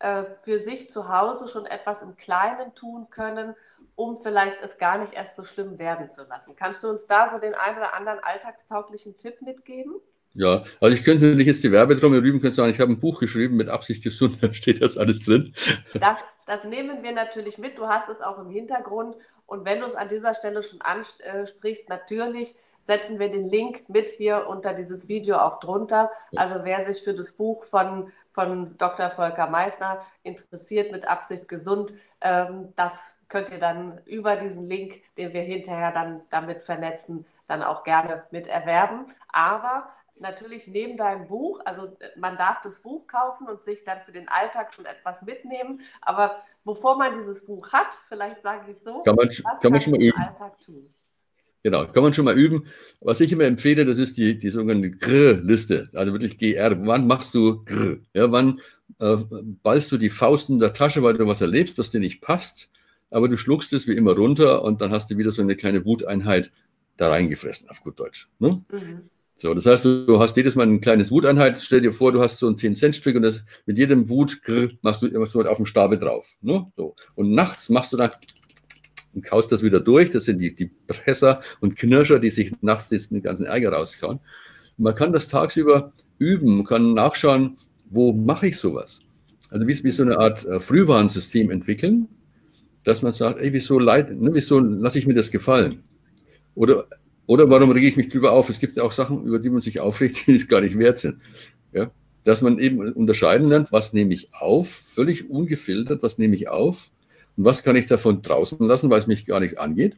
äh, für sich zu Hause schon etwas im Kleinen tun können, um vielleicht es gar nicht erst so schlimm werden zu lassen. Kannst du uns da so den einen oder anderen alltagstauglichen Tipp mitgeben? Ja, also ich könnte nicht jetzt die Werbetrommel rüben, könnte sagen, ich habe ein Buch geschrieben mit Absicht gesund, *laughs* da steht das alles drin. Das, das nehmen wir natürlich mit, du hast es auch im Hintergrund und wenn du es an dieser Stelle schon ansprichst, natürlich setzen wir den Link mit hier unter dieses Video auch drunter. Also wer sich für das Buch von, von Dr. Volker Meissner interessiert, mit Absicht gesund, ähm, das könnt ihr dann über diesen Link, den wir hinterher dann damit vernetzen, dann auch gerne mit erwerben. Aber natürlich neben deinem Buch, also äh, man darf das Buch kaufen und sich dann für den Alltag schon etwas mitnehmen, aber bevor man dieses Buch hat, vielleicht sage ich so, kann man, was kann man schon mal üben. Alltag tun? Genau, kann man schon mal üben. Was ich immer empfehle, das ist die, die sogenannte GR-Liste, also wirklich GR. Wann machst du GR? Ja, wann äh, ballst du die Faust in der Tasche, weil du was erlebst, was dir nicht passt, aber du schluckst es wie immer runter und dann hast du wieder so eine kleine Wuteinheit da reingefressen, auf gut Deutsch. Ne? Mhm. So, das heißt, du hast jedes Mal ein kleines Wuteinheit. Stell dir vor, du hast so ein 10-Cent-Stück und das, mit jedem Wut machst du, machst du auf dem Stapel drauf. Ne? So. Und nachts machst du dann und kaust das wieder durch. Das sind die, die Presser und Knirscher, die sich nachts den ganzen Ärger rauskauen. Man kann das tagsüber üben, man kann nachschauen, wo mache ich sowas. Also wie, wie so eine Art äh, Frühwarnsystem entwickeln, dass man sagt, ey, wieso, ne, wieso lasse ich mir das gefallen? Oder, oder warum rege ich mich drüber auf? Es gibt ja auch Sachen, über die man sich aufregt, die es gar nicht wert sind. Ja? Dass man eben unterscheiden lernt, was nehme ich auf, völlig ungefiltert, was nehme ich auf und was kann ich davon draußen lassen, weil es mich gar nicht angeht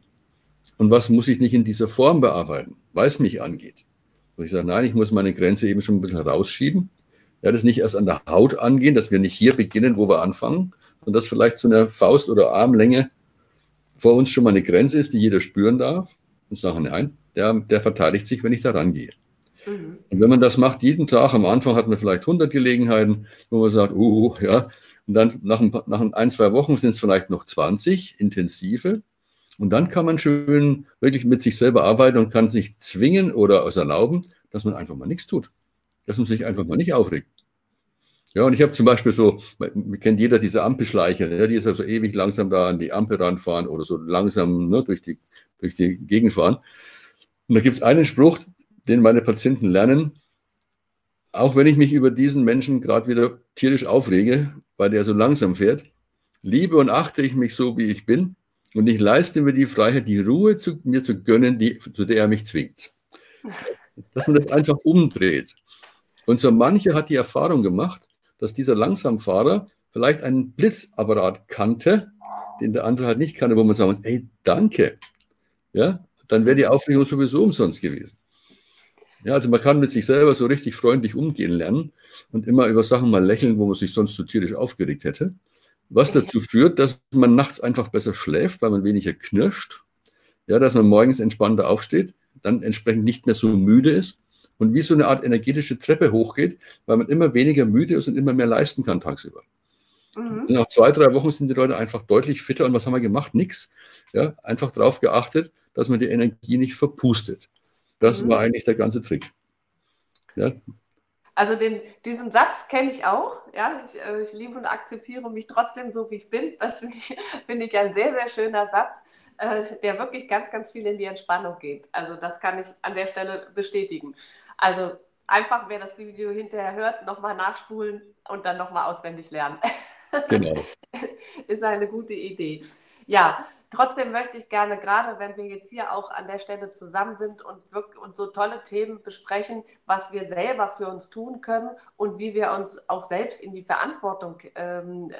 und was muss ich nicht in dieser Form bearbeiten, weil es mich angeht. Und ich sage, nein, ich muss meine Grenze eben schon ein bisschen rausschieben ja, das nicht erst an der Haut angehen, dass wir nicht hier beginnen, wo wir anfangen, sondern dass vielleicht so eine Faust- oder Armlänge vor uns schon mal eine Grenze ist, die jeder spüren darf und sagen, nein, der, der verteidigt sich, wenn ich da rangehe. Mhm. Und wenn man das macht, jeden Tag, am Anfang hat man vielleicht 100 Gelegenheiten, wo man sagt, uh, ja, und dann nach ein, nach ein, zwei Wochen sind es vielleicht noch 20 intensive. Und dann kann man schön wirklich mit sich selber arbeiten und kann sich zwingen oder es erlauben, dass man einfach mal nichts tut dass man sich einfach mal nicht aufregt. Ja, und ich habe zum Beispiel so, kennt jeder diese Ampelschleicher, ja, die ist also ewig langsam da an die Ampel ranfahren oder so langsam ne, durch, die, durch die Gegend fahren. Und da gibt es einen Spruch, den meine Patienten lernen, auch wenn ich mich über diesen Menschen gerade wieder tierisch aufrege, weil der so langsam fährt, liebe und achte ich mich so, wie ich bin und ich leiste mir die Freiheit, die Ruhe zu mir zu gönnen, die, zu der er mich zwingt. Dass man das einfach umdreht. Und so manche hat die Erfahrung gemacht, dass dieser Langsamfahrer vielleicht einen Blitzapparat kannte, den der andere halt nicht kannte, wo man sagen muss, ey, danke. Ja, dann wäre die Aufregung sowieso umsonst gewesen. Ja, also man kann mit sich selber so richtig freundlich umgehen lernen und immer über Sachen mal lächeln, wo man sich sonst so tierisch aufgeregt hätte. Was dazu führt, dass man nachts einfach besser schläft, weil man weniger knirscht. Ja, dass man morgens entspannter aufsteht, dann entsprechend nicht mehr so müde ist und wie so eine Art energetische Treppe hochgeht, weil man immer weniger müde ist und immer mehr leisten kann tagsüber. Mhm. Nach zwei, drei Wochen sind die Leute einfach deutlich fitter. Und was haben wir gemacht? Nix. Ja, einfach darauf geachtet, dass man die Energie nicht verpustet. Das mhm. war eigentlich der ganze Trick. Ja. Also den, diesen Satz kenne ich auch. Ja, ich, äh, ich, liebe und akzeptiere mich trotzdem so, wie ich bin. Das finde ich, *laughs* find ich ein sehr, sehr schöner Satz. Äh, der wirklich ganz, ganz viel in die Entspannung geht. Also das kann ich an der Stelle bestätigen. Also einfach, wer das Video hinterher hört, nochmal nachspulen und dann nochmal auswendig lernen. *laughs* Genau. Ist eine gute Idee. Ja, trotzdem möchte ich gerne, gerade wenn wir jetzt hier auch an der Stelle zusammen sind und, wirklich, und so tolle Themen besprechen, was wir selber für uns tun können und wie wir uns auch selbst in die Verantwortung ähm,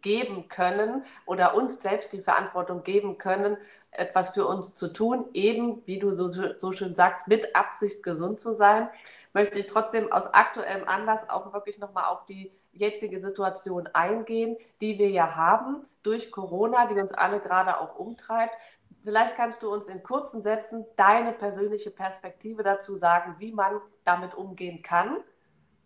geben können oder uns selbst die Verantwortung geben können, etwas für uns zu tun, eben, wie du so, so schön sagst, mit Absicht gesund zu sein, möchte ich trotzdem aus aktuellem Anlass auch wirklich nochmal auf die jetzige Situation eingehen, die wir ja haben durch Corona, die uns alle gerade auch umtreibt. Vielleicht kannst du uns in kurzen Sätzen deine persönliche Perspektive dazu sagen, wie man damit umgehen kann,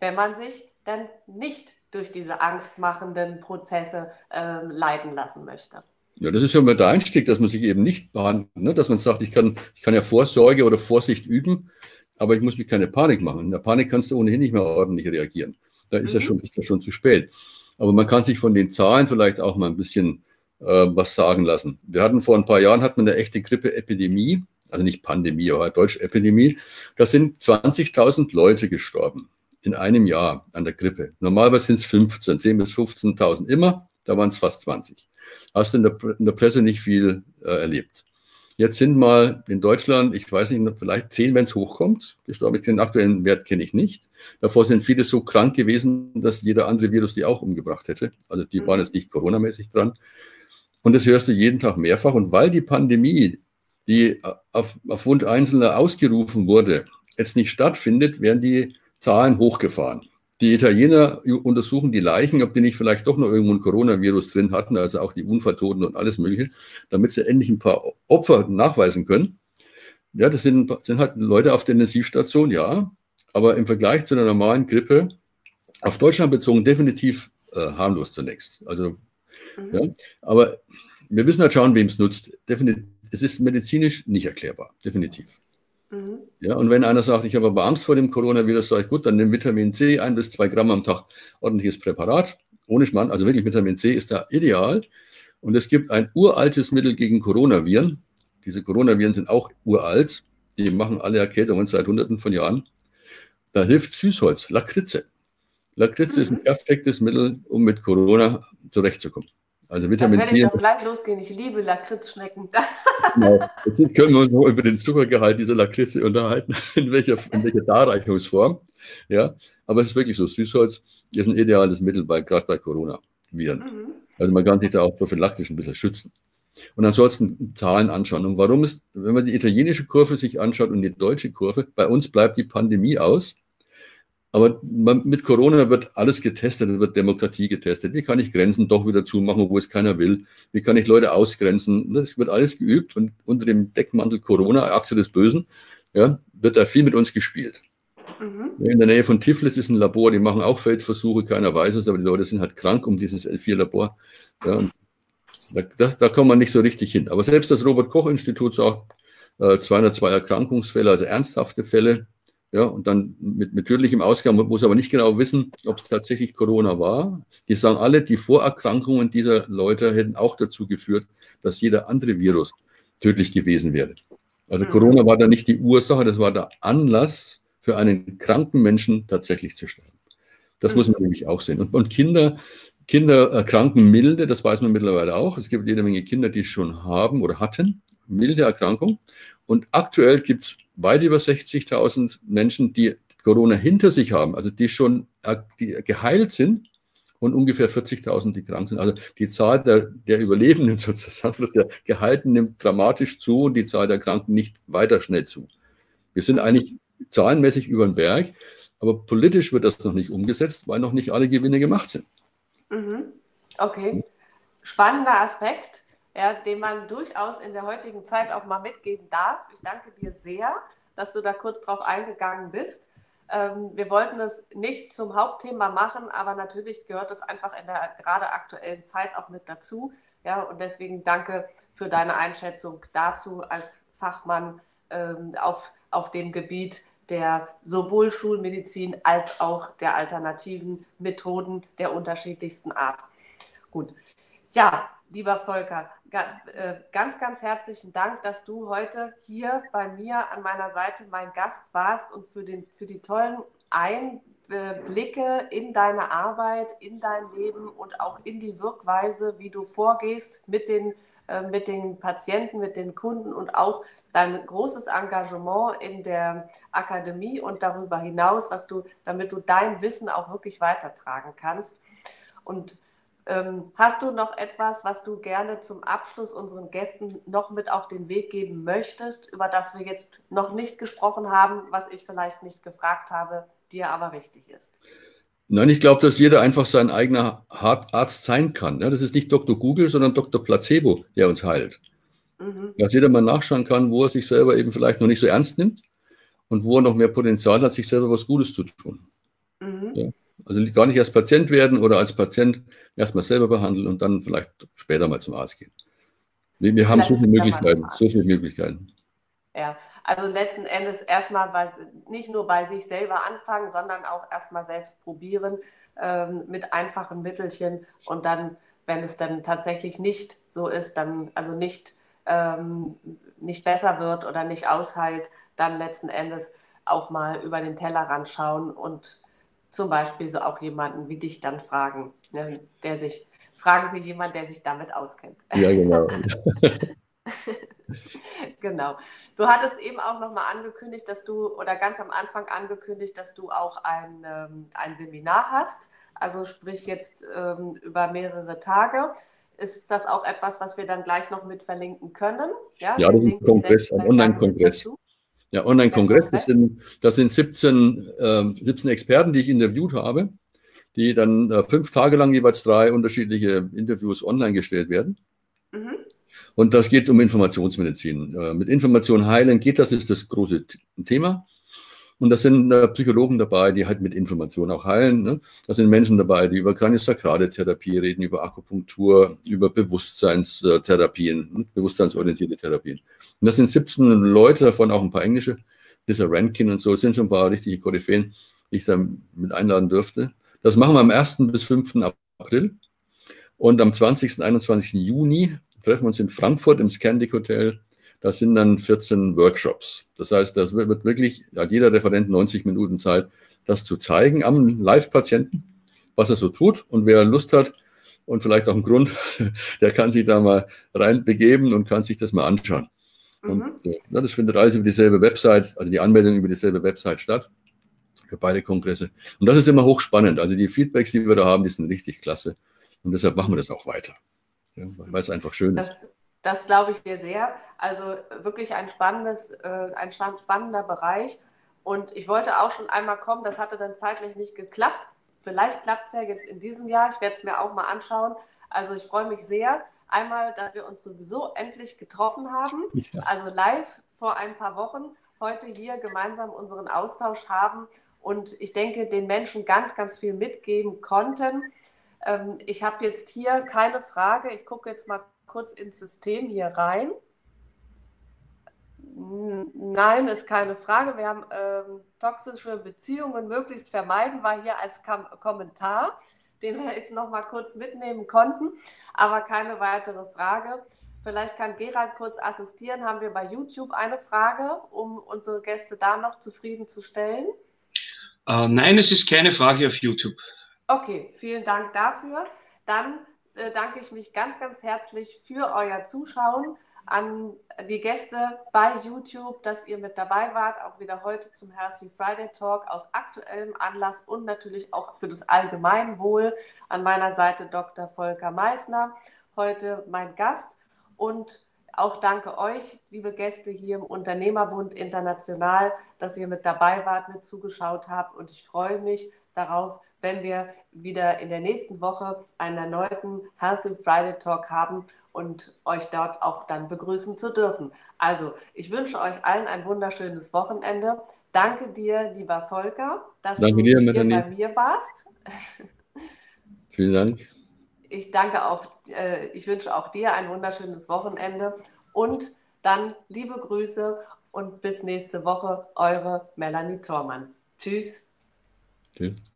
wenn man sich dann nicht durch diese angstmachenden Prozesse äh, leiten lassen möchte. Ja, das ist ja mal der Einstieg, dass man sich eben nicht behandelt, ne? dass man sagt, ich kann, ich kann ja Vorsorge oder Vorsicht üben, aber ich muss mich keine Panik machen. In der Panik kannst du ohnehin nicht mehr ordentlich reagieren. Da ist, mhm. ja schon, ist ja schon zu spät. Aber man kann sich von den Zahlen vielleicht auch mal ein bisschen äh, was sagen lassen. Wir hatten vor ein paar Jahren hatten wir eine echte Grippeepidemie, also nicht Pandemie, aber Deutsch-Epidemie. Da sind 20.000 Leute gestorben in einem Jahr an der Grippe. Normalerweise sind es 15, 10.000 bis 15.000 immer, da waren es fast 20. Hast du in der, in der Presse nicht viel äh, erlebt. Jetzt sind mal in Deutschland, ich weiß nicht, vielleicht 10, wenn es hochkommt, gestorben. Den aktuellen Wert kenne ich nicht. Davor sind viele so krank gewesen, dass jeder andere Virus die auch umgebracht hätte. Also die mhm. waren jetzt nicht coronamäßig dran. Und das hörst du jeden Tag mehrfach. Und weil die Pandemie, die auf, auf Wunsch Einzelner ausgerufen wurde, jetzt nicht stattfindet, werden die Zahlen hochgefahren. Die Italiener untersuchen die Leichen, ob die nicht vielleicht doch noch irgendwo ein Coronavirus drin hatten, also auch die Unfalltoten und alles Mögliche, damit sie endlich ein paar Opfer nachweisen können. Ja, das sind, sind halt Leute auf der Intensivstation, ja, aber im Vergleich zu einer normalen Grippe auf Deutschland bezogen definitiv äh, harmlos zunächst. Also, mhm. ja, aber wir müssen halt schauen, wem es nutzt. Definitiv, es ist medizinisch nicht erklärbar, definitiv. Mhm. Ja, und wenn einer sagt, ich habe aber Angst vor dem Coronavirus, sage ich, gut, dann nimm Vitamin C, ein bis zwei Gramm am Tag, ordentliches Präparat, ohne Schmarrn, also wirklich Vitamin C ist da ideal. Und es gibt ein uraltes Mittel gegen Coronaviren. Diese Coronaviren sind auch uralt. Die machen alle Erkältungen seit Hunderten von Jahren. Da hilft Süßholz, Lakritze. Lakritze mhm. ist ein mhm. perfektes Mittel, um mit Corona zurechtzukommen. Also Vitamin Dann werde ich doch gleich losgehen. Ich liebe Lakritzschnecken. *laughs* genau. Jetzt können wir uns noch über den Zuckergehalt dieser Lakritze unterhalten, *laughs* in welcher, in welcher Darreichungsform. Ja, aber es ist wirklich so. Süßholz ist ein ideales Mittel, bei, gerade bei Coronaviren. Mhm. Also man kann sich da auch prophylaktisch ein bisschen schützen. Und ansonsten Zahlen anschauen. Und warum ist, wenn man die italienische Kurve sich anschaut und die deutsche Kurve, bei uns bleibt die Pandemie aus. Aber mit Corona wird alles getestet, wird Demokratie getestet. Wie kann ich Grenzen doch wieder zumachen, wo es keiner will? Wie kann ich Leute ausgrenzen? Das wird alles geübt und unter dem Deckmantel Corona, Achse des Bösen, ja, wird da viel mit uns gespielt. Mhm. In der Nähe von Tiflis ist ein Labor, die machen auch Feldversuche, keiner weiß es, aber die Leute sind halt krank um dieses L4-Labor. Ja, da, das, da kommt man nicht so richtig hin. Aber selbst das Robert-Koch-Institut sagt, äh, 202 Erkrankungsfälle, also ernsthafte Fälle, ja, und dann mit, mit tödlichem Ausgang, man muss aber nicht genau wissen, ob es tatsächlich Corona war. Die sagen alle, die Vorerkrankungen dieser Leute hätten auch dazu geführt, dass jeder andere Virus tödlich gewesen wäre. Also mhm. Corona war da nicht die Ursache, das war der Anlass für einen kranken Menschen tatsächlich zu sterben. Das mhm. muss man nämlich auch sehen. Und, und Kinder, Kinder erkranken milde, das weiß man mittlerweile auch. Es gibt jede Menge Kinder, die es schon haben oder hatten, milde Erkrankung. Und aktuell gibt es weit über 60.000 Menschen, die Corona hinter sich haben, also die schon äh, die geheilt sind und ungefähr 40.000, die krank sind. Also die Zahl der, der Überlebenden *laughs* sozusagen, der Gehalten nimmt dramatisch zu und die Zahl der Kranken nicht weiter schnell zu. Wir sind eigentlich zahlenmäßig über den Berg, aber politisch wird das noch nicht umgesetzt, weil noch nicht alle Gewinne gemacht sind. Mhm. Okay, spannender Aspekt, ja, den man durchaus in der heutigen Zeit auch mal mitgeben darf. Ich danke dir sehr, dass du da kurz drauf eingegangen bist. Ähm, wir wollten es nicht zum Hauptthema machen, aber natürlich gehört es einfach in der gerade aktuellen Zeit auch mit dazu. Ja, und deswegen danke für deine Einschätzung dazu als Fachmann ähm, auf auf dem Gebiet der sowohl Schulmedizin als auch der alternativen Methoden der unterschiedlichsten Art. Gut. Ja, lieber Volker, äh, ganz, ganz herzlichen Dank, dass du heute hier bei mir an meiner Seite mein Gast warst und für, den, für die tollen Einblicke in deine Arbeit, in dein Leben und auch in die Wirkweise, wie du vorgehst mit den äh, mit den Patienten, mit den Kunden und auch dein großes Engagement in der Akademie und darüber hinaus, was du, damit du dein Wissen auch wirklich weitertragen kannst. Und hast du noch etwas, was du gerne zum Abschluss unseren Gästen noch mit auf den Weg geben möchtest, über das wir jetzt noch nicht gesprochen haben, was ich vielleicht nicht gefragt habe, dir aber wichtig ist? Nein, ich glaube, dass jeder einfach sein eigener Arzt sein kann. Das ist nicht Dr. Google, sondern Dr. Placebo, der uns heilt. Mhm. Dass jeder mal nachschauen kann, wo er sich selber eben vielleicht noch nicht so ernst nimmt und wo er noch mehr Potenzial hat, sich selber was Gutes zu tun. Also gar nicht als Patient werden oder als Patient erstmal selber behandeln und dann vielleicht später mal zum Arzt gehen. Wir, wir haben so viele Möglichkeiten, so viele Möglichkeiten. Ja, also letzten Endes erstmal bei, nicht nur bei sich selber anfangen, sondern auch erstmal selbst probieren ähm, mit einfachen Mittelchen und dann, wenn es dann tatsächlich nicht so ist, dann also nicht, ähm, nicht besser wird oder nicht ausheilt, dann letzten Endes auch mal über den Tellerrand schauen und zum Beispiel so auch jemanden wie dich dann fragen, ne, der sich, fragen Sie jemanden, der sich damit auskennt. Ja, genau. *laughs* genau. Du hattest eben auch nochmal angekündigt, dass du, oder ganz am Anfang angekündigt, dass du auch ein, ähm, ein Seminar hast, also sprich jetzt ähm, über mehrere Tage. Ist das auch etwas, was wir dann gleich noch mit verlinken können? Ja, ja das ist ein Kongress, ein Online-Kongress. Ja, Online-Kongress, das sind, das sind 17, äh, 17 Experten, die ich interviewt habe, die dann äh, fünf Tage lang jeweils drei unterschiedliche Interviews online gestellt werden. Mhm. Und das geht um Informationsmedizin. Äh, mit Information heilen geht das, ist das große Thema. Und da sind äh, Psychologen dabei, die halt mit Information auch heilen. Ne? Da sind Menschen dabei, die über kraniosakrale Therapie reden, über Akupunktur, über Bewusstseinstherapien, ne? bewusstseinsorientierte Therapien. Und das sind 17 Leute, davon auch ein paar englische. Lisa Rankin und so, es sind schon ein paar richtige Koryphäen, die ich da mit einladen dürfte. Das machen wir am 1. bis 5. April. Und am 20. und 21. Juni treffen wir uns in Frankfurt im Scandic Hotel. Das sind dann 14 Workshops. Das heißt, das wird wirklich, hat jeder Referent 90 Minuten Zeit, das zu zeigen am Live-Patienten, was er so tut. Und wer Lust hat und vielleicht auch einen Grund, *laughs* der kann sich da mal reinbegeben und kann sich das mal anschauen. Mhm. Und äh, das findet alles über dieselbe Website, also die Anmeldung über dieselbe Website statt für beide Kongresse. Und das ist immer hochspannend. Also die Feedbacks, die wir da haben, die sind richtig klasse. Und deshalb machen wir das auch weiter. Ja, weil es einfach schön das, ist. Das glaube ich dir sehr. Also wirklich ein spannendes, äh, ein spannender Bereich. Und ich wollte auch schon einmal kommen, das hatte dann zeitlich nicht geklappt. Vielleicht klappt es ja jetzt in diesem Jahr. Ich werde es mir auch mal anschauen. Also ich freue mich sehr. Einmal, dass wir uns sowieso endlich getroffen haben, ja. also live vor ein paar Wochen, heute hier gemeinsam unseren Austausch haben und ich denke, den Menschen ganz, ganz viel mitgeben konnten. Ähm, ich habe jetzt hier keine Frage. Ich gucke jetzt mal kurz ins System hier rein. Nein, ist keine Frage. Wir haben ähm, toxische Beziehungen möglichst vermeiden, war hier als Kam Kommentar, den wir jetzt noch mal kurz mitnehmen konnten, aber keine weitere Frage. Vielleicht kann Gerald kurz assistieren. Haben wir bei YouTube eine Frage, um unsere Gäste da noch zufriedenzustellen? Äh, nein, es ist keine Frage auf YouTube. Okay, vielen Dank dafür. Dann äh, danke ich mich ganz, ganz herzlich für euer Zuschauen an die Gäste bei YouTube, dass ihr mit dabei wart, auch wieder heute zum Healthy Friday Talk aus aktuellem Anlass und natürlich auch für das Allgemeinwohl. An meiner Seite Dr. Volker Meissner, heute mein Gast und auch danke euch, liebe Gäste hier im Unternehmerbund International, dass ihr mit dabei wart, mit zugeschaut habt und ich freue mich darauf, wenn wir wieder in der nächsten Woche einen erneuten Healthy Friday Talk haben und euch dort auch dann begrüßen zu dürfen. Also, ich wünsche euch allen ein wunderschönes Wochenende. Danke dir, lieber Volker, dass danke du dir, hier bei mir warst. *laughs* Vielen Dank. Ich danke auch, äh, ich wünsche auch dir ein wunderschönes Wochenende und dann liebe Grüße und bis nächste Woche, eure Melanie Thormann. Tschüss. Tschüss.